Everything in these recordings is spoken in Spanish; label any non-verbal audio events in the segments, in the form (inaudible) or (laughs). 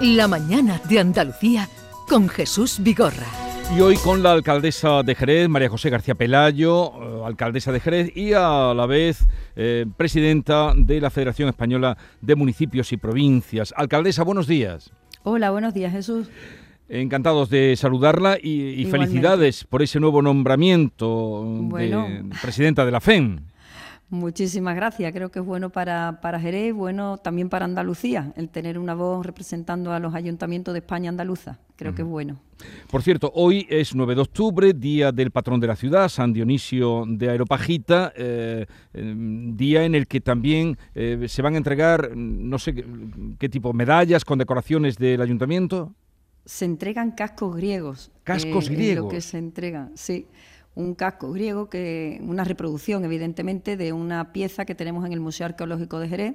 La mañana de Andalucía con Jesús Vigorra. Y hoy con la alcaldesa de Jerez, María José García Pelayo, eh, alcaldesa de Jerez y a la vez eh, presidenta de la Federación Española de Municipios y Provincias. Alcaldesa, buenos días. Hola, buenos días Jesús. Encantados de saludarla y, felicidades por ese nuevo nombramiento de presidenta de la FEM. Muchísimas gracias. Creo que es bueno para, para Jerez, bueno también para Andalucía, el tener una voz representando a los ayuntamientos de España andaluza. Creo que es bueno. Por cierto, hoy es 9 de octubre, día del patrón de la ciudad, San Dionisio de Aeropagita, eh, em, día en el que también eh, se van a entregar, no sé qué, tipo, medallas, condecoraciones del ayuntamiento. Se entregan cascos griegos. Cascos griegos. lo que se entregan, sí un casco griego, que una reproducción, evidentemente, de una pieza que tenemos en el Museo Arqueológico de Jerez,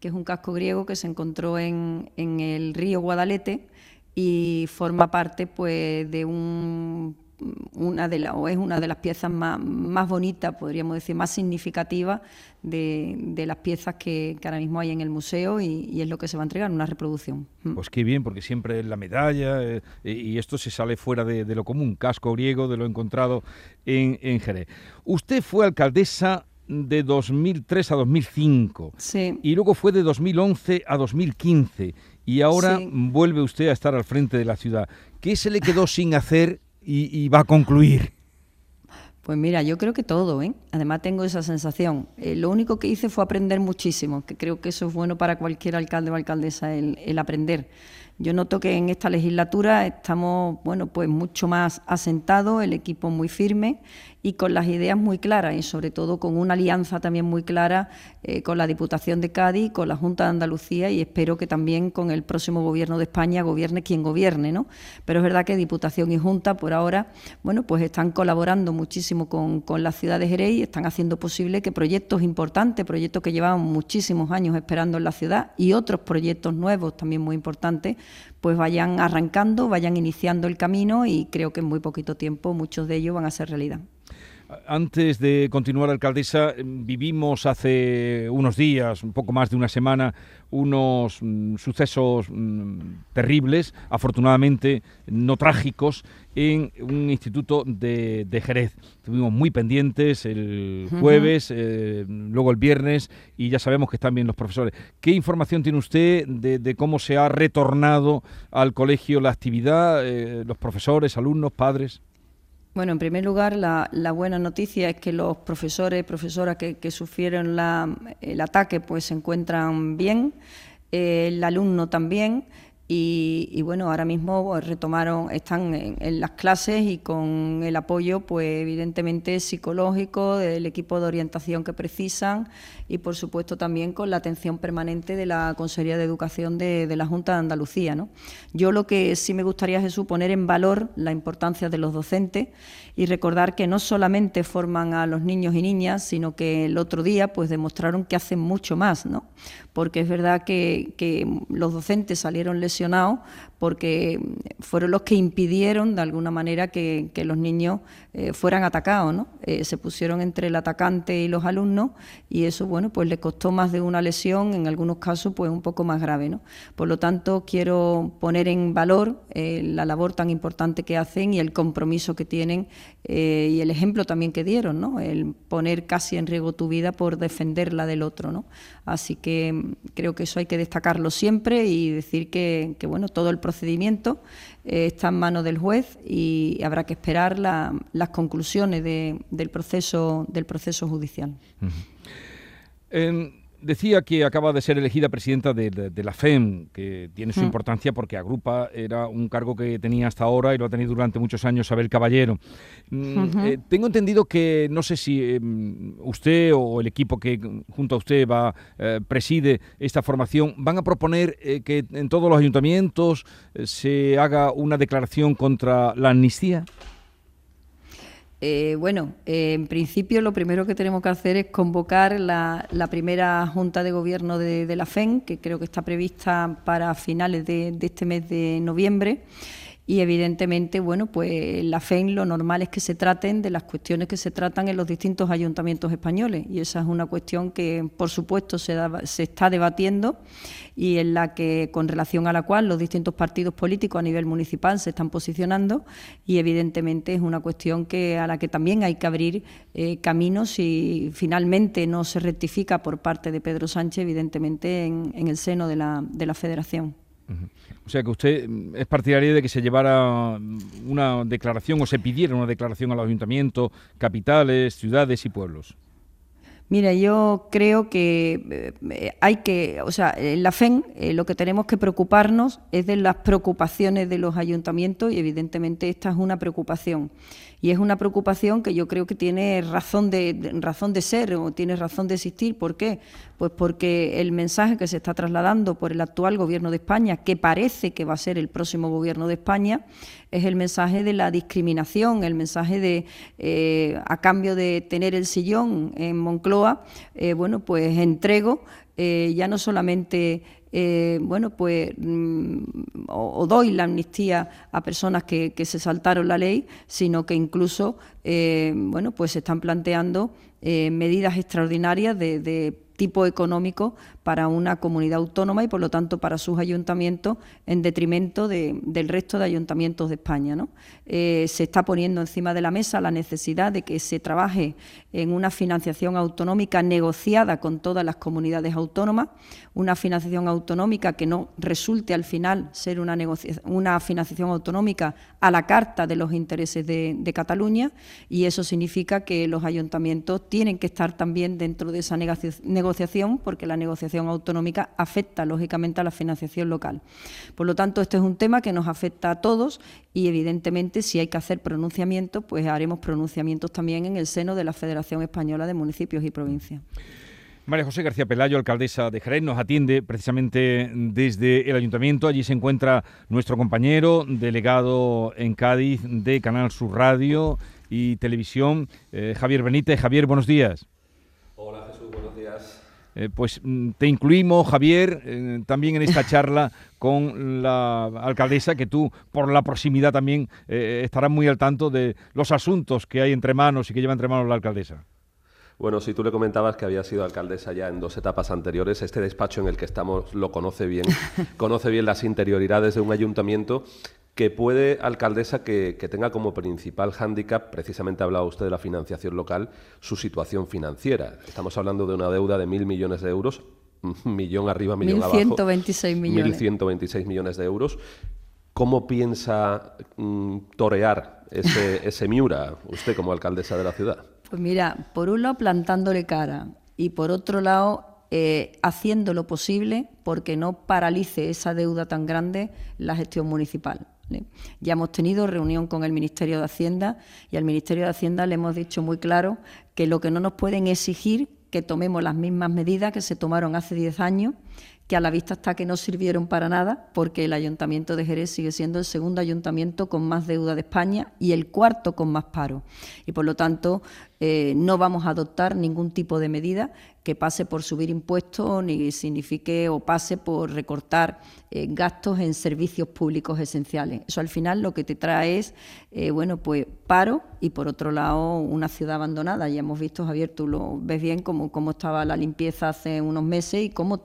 que es un casco griego que se encontró en, en el río Guadalete y forma parte pues, de un una de o es una de las piezas más, más bonitas, podríamos decir, más significativas de, las piezas que, ahora mismo hay en el museo y, es lo que se va a entregar, una reproducción. Mm. Pues qué bien, porque siempre es la medalla eh, y esto se sale fuera de, lo común, casco griego de lo encontrado en, en Jerez. Usted fue alcaldesa de 2003 a 2005 sí. y luego fue de 2011 a 2015 y ahora vuelve usted a estar al frente de la ciudad. ¿Qué se le quedó sin hacer y, va a concluir? Pues mira, yo creo que todo, ¿eh? Además tengo esa sensación. Eh, lo único que hice fue aprender muchísimo, que creo que eso es bueno para cualquier alcalde o alcaldesa, el, el aprender. Yo noto que en esta legislatura estamos, bueno, pues mucho más asentados, el equipo muy firme y con las ideas muy claras y sobre todo con una alianza también muy clara eh, con la Diputación de Cádiz, con la Junta de Andalucía y espero que también con el próximo Gobierno de España gobierne quien gobierne, ¿no? Pero es verdad que Diputación y Junta por ahora, bueno, pues están colaborando muchísimo con, con la ciudad de Jerez y están haciendo posible que proyectos importantes, proyectos que llevaban muchísimos años esperando en la ciudad y otros proyectos nuevos también muy importantes, pues vayan arrancando, vayan iniciando el camino y creo que en muy poquito tiempo muchos de ellos van a ser realidad. Antes de continuar, alcaldesa, vivimos hace unos días, un poco más de una semana, unos mm, sucesos mm, terribles, afortunadamente no trágicos, en un instituto de, Jerez. Estuvimos muy pendientes el jueves, eh, luego el viernes, y ya sabemos que están bien los profesores. ¿Qué información tiene usted de, cómo se ha retornado al colegio la actividad, eh, los profesores, alumnos, padres? Bueno, en primer lugar, la, buena noticia es que los profesores, profesoras que, sufrieron el ataque, pues se encuentran bien, el alumno también, y, bueno, ahora mismo retomaron, están en, las clases y con el apoyo, pues evidentemente psicológico del equipo de orientación que precisan y por supuesto también con la atención permanente de la Consejería de Educación de, la Junta de Andalucía. ¿no? Yo lo que sí me gustaría es poner en valor la importancia de los docentes y recordar que no solamente forman a los niños y niñas, sino que el otro día pues demostraron que hacen mucho más, ¿no? porque es verdad que, que los docentes salieron lesionados profissional porque fueron los que impidieron de alguna manera que, los niños eh, fueran atacados, ¿no? Eh, se pusieron entre el atacante y los alumnos y eso, bueno, pues le costó más de una lesión, en algunos casos, pues un poco más grave, ¿no? Por lo tanto, quiero poner en valor eh, la labor tan importante que hacen y el compromiso que tienen y el ejemplo también que dieron, ¿no? El poner casi en riesgo tu vida por defender la del otro, ¿no? Así que mm, creo que eso hay que destacarlo siempre y decir que, que bueno, todo el proceso procedimiento eh, está en manos del juez y habrá que esperar las conclusiones del, proceso, del proceso judicial. Decía que acaba de ser elegida presidenta de, la FEM, que tiene su mm. importancia porque agrupa, era un cargo que tenía hasta ahora y lo ha tenido durante muchos años Abel Caballero. Mm, eh, tengo entendido que, no sé si em, usted o el equipo que junto a usted va eh, preside esta formación, van a proponer eh, que en todos los ayuntamientos se haga una declaración contra la amnistía. Eh, bueno, eh, en principio lo primero que tenemos que hacer es convocar la, primera Junta de Gobierno de, la FEN, que creo que está prevista para finales de, este mes de noviembre. Y evidentemente, bueno, pues la FEN lo normal es que se traten de las cuestiones que se tratan en los distintos ayuntamientos españoles y esa es una cuestión que, por supuesto, se, se está debatiendo y en la que, con relación a la cual los distintos partidos políticos a nivel municipal se están posicionando y evidentemente es una cuestión que a la que también hay que abrir eh, caminos si finalmente no se rectifica por parte de Pedro Sánchez, evidentemente en, el seno de la, de la Federación. O sea que usted mm, es partidario de que se llevara mm, una declaración o se pidiera una declaración al ayuntamiento, capitales, ciudades y pueblos. Mira, yo creo que eh, hay que, o sea, en la FEN eh, lo que tenemos que preocuparnos es de las preocupaciones de los ayuntamientos y evidentemente esta es una preocupación. Y es una preocupación que yo creo que tiene razón de, razón de ser o tiene razón de existir. ¿Por qué? Pues porque el mensaje que se está trasladando por el actual Gobierno de España, que parece que va a ser el próximo Gobierno de España, es el mensaje de la discriminación, el mensaje de, eh, a cambio de tener el sillón en Moncloa, eh, bueno, pues entrego eh, ya no solamente bueno, pues mm, o, doy la amnistía a personas que, se saltaron la ley, sino que incluso, bueno, pues se están planteando medidas extraordinarias de, de tipo económico para una comunidad autónoma y por lo tanto para sus ayuntamientos en detrimento del resto de ayuntamientos de España. Eh, se está poniendo encima de la mesa la necesidad de que se trabaje en una financiación autonómica negociada con todas las comunidades autónomas, una financiación autonómica que no resulte al final ser una, financiación autonómica a la carta de los intereses de, de Cataluña y eso significa que los ayuntamientos tienen que estar también dentro de esa negociación porque la negociación autonómica afecta lógicamente a la financiación local. Por lo tanto, este es un tema que nos afecta a todos y evidentemente si hay que hacer pronunciamientos, pues haremos pronunciamientos también en el seno de la Federación Española de Municipios y Provincias. María José García Pelayo, alcaldesa de Jerez, nos atiende precisamente desde el ayuntamiento. Allí se encuentra nuestro compañero, delegado en Cádiz de Canal Sur Radio y Televisión, eh, Javier Benítez. Javier, buenos días. Eh, pues mm, te incluimos, Javier, eh, también en esta (laughs) charla con la alcaldesa, que tú, por la proximidad también, eh, estarás muy al tanto de los asuntos que hay entre manos y que lleva entre manos la alcaldesa. Bueno, si tú le comentabas que había sido alcaldesa ya en dos etapas anteriores, este despacho en el que estamos lo conoce bien, (laughs) conoce bien las interioridades de un ayuntamiento que puede, alcaldesa, que, tenga como principal hándicap, precisamente ha hablado usted de la financiación local, su situación financiera. Estamos hablando de una deuda de mil millones de euros, (laughs) millón arriba, millón abajo. 1.126 millones. 1.126 millones de euros. ¿Cómo piensa mm, torear ese, (laughs) ese Miura, usted como alcaldesa de la ciudad? Pues mira, por un lado plantándole cara y por otro lado eh, haciendo lo posible porque no paralice esa deuda tan grande la gestión municipal. Ya hemos tenido reunión con el Ministerio de Hacienda y al Ministerio de Hacienda le hemos dicho muy claro que lo que no nos pueden exigir que tomemos las mismas medidas que se tomaron hace 10 años, que a la vista está que no sirvieron para nada, porque el Ayuntamiento de Jerez sigue siendo el segundo ayuntamiento con más deuda de España y el cuarto con más paro. Y por lo tanto, eh, no vamos a adoptar ningún tipo de medida que pase por subir impuestos ni signifique o pase por recortar eh, gastos en servicios públicos esenciales. Eso al final lo que te trae es, eh, bueno, pues paro y por otro lado una ciudad abandonada. Ya hemos visto, Javier, tú lo ves bien cómo, cómo estaba la limpieza hace unos meses y cómo,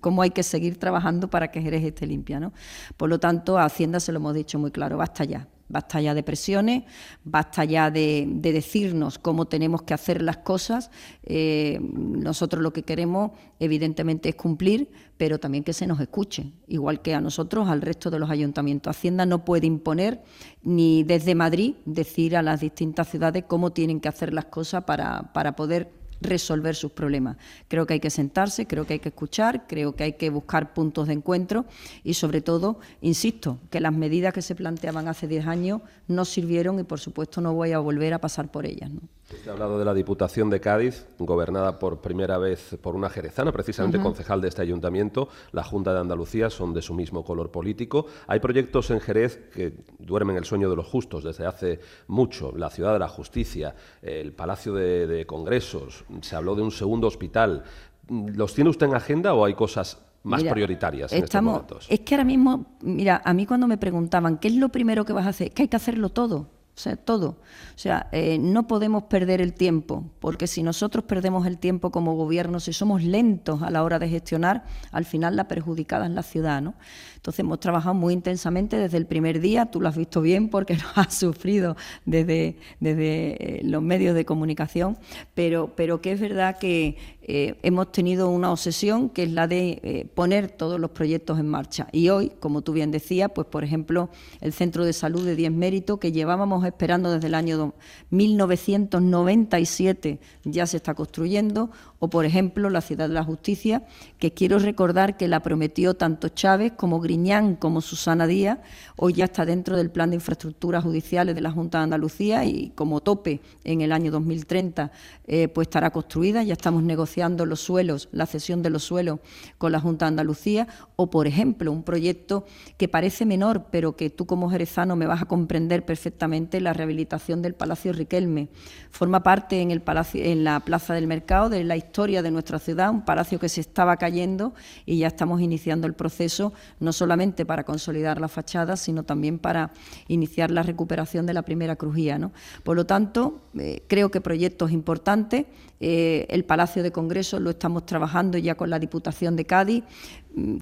cómo hay que seguir trabajando para que Jerez esté limpia. ¿no? Por lo tanto, a Hacienda se lo hemos dicho muy claro, basta ya Basta ya de presiones, basta ya de, decirnos cómo tenemos que hacer las cosas. Eh, nosotros lo que queremos, evidentemente, es cumplir, pero también que se nos escuche, igual que a nosotros, al resto de los ayuntamientos. Hacienda no puede imponer ni desde Madrid decir a las distintas ciudades cómo tienen que hacer las cosas para, para poder resolver sus problemas. Creo que hay que sentarse, creo que hay que escuchar, creo que hay que buscar puntos de encuentro y sobre todo, insisto, que las medidas que se planteaban hace 10 años no sirvieron y por supuesto no voy a volver a pasar por ellas. Usted ha hablado de la Diputación de Cádiz, gobernada por primera vez por una jerezana, precisamente concejal de este ayuntamiento. La Junta de Andalucía son de su mismo color político. Hay proyectos en Jerez que duermen el sueño de los justos desde hace mucho. La Ciudad de la Justicia, el Palacio de, Congresos, se habló de un segundo hospital. ¿Los tiene usted en agenda o hay cosas más prioritarias en estamos, estos momentos? Es que ahora mismo, mira, a mí cuando me preguntaban, ¿qué es lo primero que vas a hacer? Que hay que hacerlo todo. O sea, todo. O sea, eh, no podemos perder el tiempo, porque si nosotros perdemos el tiempo como gobierno, si somos lentos a la hora de gestionar, al final la perjudicada es la ciudad, ¿no? Entonces hemos trabajado muy intensamente desde el primer día, tú lo has visto bien porque (laughs) lo has sufrido desde, desde eh, los medios de comunicación, pero, pero que es verdad que eh, hemos tenido una obsesión que es la de poner todos los proyectos en marcha. Y hoy, como tú bien decías, pues por ejemplo, el Centro de Salud de Diez Mérito, que llevábamos esperando desde el año 1997 ya se está construyendo, o por ejemplo la Ciudad de la Justicia, que quiero recordar que la prometió tanto Chávez como Griñán como Susana Díaz, hoy ya está dentro del plan de infraestructuras judiciales de la Junta de Andalucía y como tope en el año 2030 eh, pues estará construida, ya estamos negociando los suelos, la cesión de los suelos con la Junta de Andalucía, o por ejemplo un proyecto que parece menor, pero que tú como jerezano me vas a comprender perfectamente, la rehabilitación del Palacio Riquelme. Forma parte en, el palacio, en la Plaza del Mercado de la historia de nuestra ciudad, un palacio que se estaba cayendo y ya estamos iniciando el proceso, no solamente para consolidar la fachada, sino también para iniciar la recuperación de la primera crujía. ¿no? Por lo tanto, eh, creo que proyectos importantes, eh, el Palacio de Congreso lo estamos trabajando ya con la Diputación de Cádiz,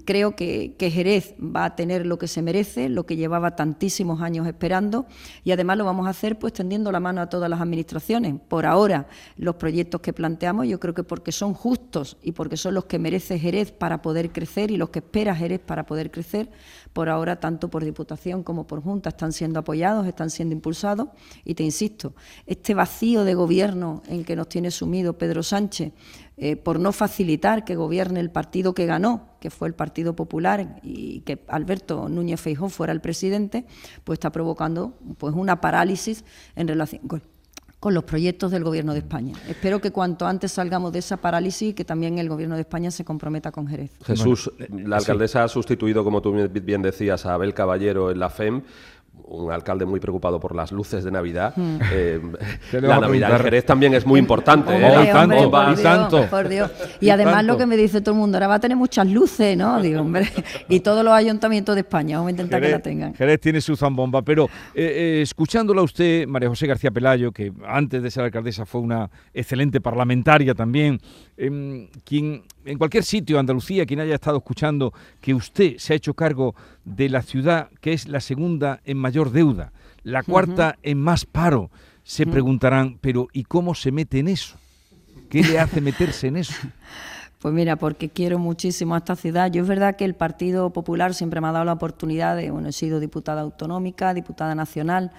creo que, Jerez va a tener lo que se merece, lo que llevaba tantísimos años esperando y además lo vamos a hacer pues tendiendo la mano a todas las administraciones. Por ahora, los proyectos que planteamos yo creo que porque son justos y porque son los que merece Jerez para poder crecer y los que espera Jerez para poder crecer, por ahora tanto por Diputación como por Junta están siendo apoyados, están siendo impulsados y te insisto, este vacío de gobierno en que nos tiene sumido Pedro Sánchez eh, por no facilitar que gobierne el partido que ganó, que fue el Partido Popular, y que Alberto Núñez Feijó fuera el presidente, pues está provocando pues una parálisis en relación con, los proyectos del Gobierno de España. Espero que cuanto antes salgamos de esa parálisis y que también el Gobierno de España se comprometa con Jerez. Jesús, la alcaldesa ha sustituido, como tú bien decías, a Abel Caballero en la FEM un alcalde muy preocupado por las luces de Navidad. Hmm. Eh, (laughs) la Navidad en Jerez también es muy importante. ¿eh? tanto, por Dios, (laughs) Y, además lo que me dice todo el mundo, ahora va a tener muchas luces, ¿no? Digo, hombre, (laughs) y todos los ayuntamientos de España, vamos a intentar que la tengan. Jerez tiene su zambomba, pero eh, escuchándola usted, María José García Pelayo, que antes de ser alcaldesa fue una excelente parlamentaria también, em, quien en cualquier sitio Andalucía, quien haya estado escuchando que usted se ha hecho cargo de la ciudad que es la segunda en mayor deuda, la cuarta en más paro, se preguntarán, pero ¿y cómo se mete en eso? ¿Qué le hace meterse en eso? (laughs) Pues mira, porque quiero muchísimo a esta ciudad. Yo es verdad que el Partido Popular siempre me ha dado la oportunidad de, bueno, he sido diputada autonómica, diputada nacional,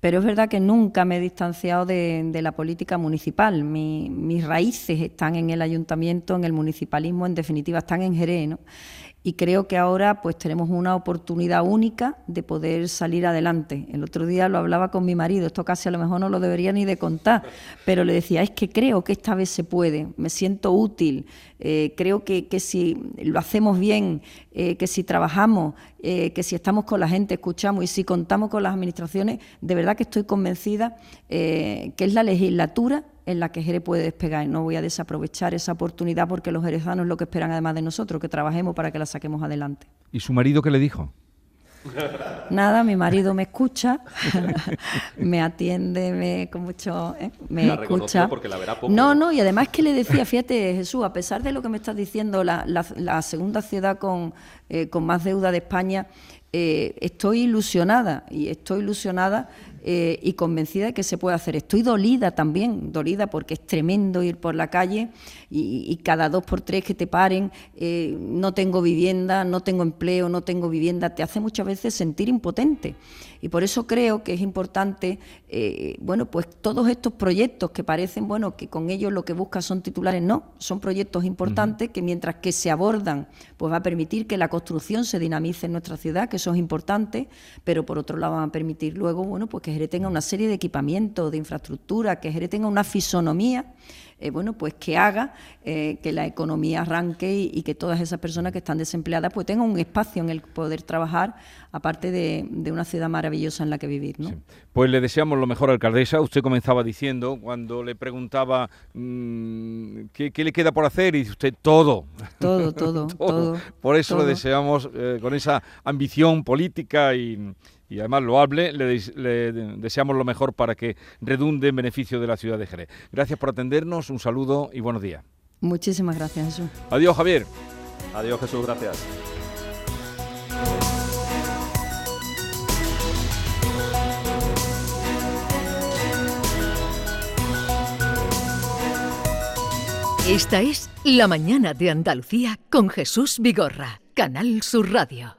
pero es verdad que nunca me he distanciado de, la política municipal. mis raíces están en el ayuntamiento, en el municipalismo, en definitiva están en Jerez. y creo que ahora pues tenemos una oportunidad única de poder salir adelante. El otro día lo hablaba con mi marido, esto casi a lo mejor no lo debería ni de contar, pero le decía, es que creo que esta vez se puede, me siento útil, eh, creo que, que, si lo hacemos bien, eh, que si trabajamos, eh, que si estamos con la gente, escuchamos y si contamos con las administraciones, de verdad que estoy convencida que es la legislatura en la que Jerez puede despegar. Y no voy a desaprovechar esa oportunidad porque los jerezanos lo que esperan además de nosotros, que trabajemos para que la saquemos adelante. ¿Y su marido qué le dijo? Nada, mi marido me escucha, (laughs) me atiende, me con mucho, ¿eh? me escucha. no, no, y además que le decía, fíjate Jesús, a pesar de lo que me estás diciendo, la, segunda ciudad con, eh, con más deuda de España, eh, estoy ilusionada y estoy ilusionada eh, y convencida de que se puede hacer. Estoy dolida también, dolida porque es tremendo ir por la calle y, cada dos por tres que te paren, eh, no tengo vivienda, no tengo empleo, no tengo vivienda, te hace muchas veces sentir impotente. Y por eso creo que es importante, bueno, pues todos estos proyectos que parecen, bueno, que con ellos lo que buscan son titulares, no, son proyectos importantes que mientras que se abordan, pues va a permitir que la construcción se dinamice en nuestra ciudad, que eso es importante, pero por otro lado van a permitir luego, bueno, pues que Jerez tenga una serie de equipamientos, de infraestructura, que Jerez tenga una fisonomía eh, bueno, pues que haga eh, que la economía arranque y, que todas esas personas que están desempleadas pues tengan un espacio en el poder trabajar, aparte de, una ciudad maravillosa en la que vivir. ¿no? Pues le deseamos lo mejor, alcaldesa. Usted comenzaba diciendo, cuando le preguntaba mm, ¿qué, le queda por hacer, y dice usted todo. Todo, (laughs) todo, todo. Por eso le deseamos, con esa ambición política y y además loable, le, le, deseamos lo mejor para que redunde en beneficio de la ciudad de Jerez. Gracias por atendernos, un saludo y buenos días. Muchísimas gracias, Jesús. Adiós, Javier. Adiós, Jesús, gracias. Esta es La Mañana de Andalucía con Jesús Vigorra, Canal Sur Radio.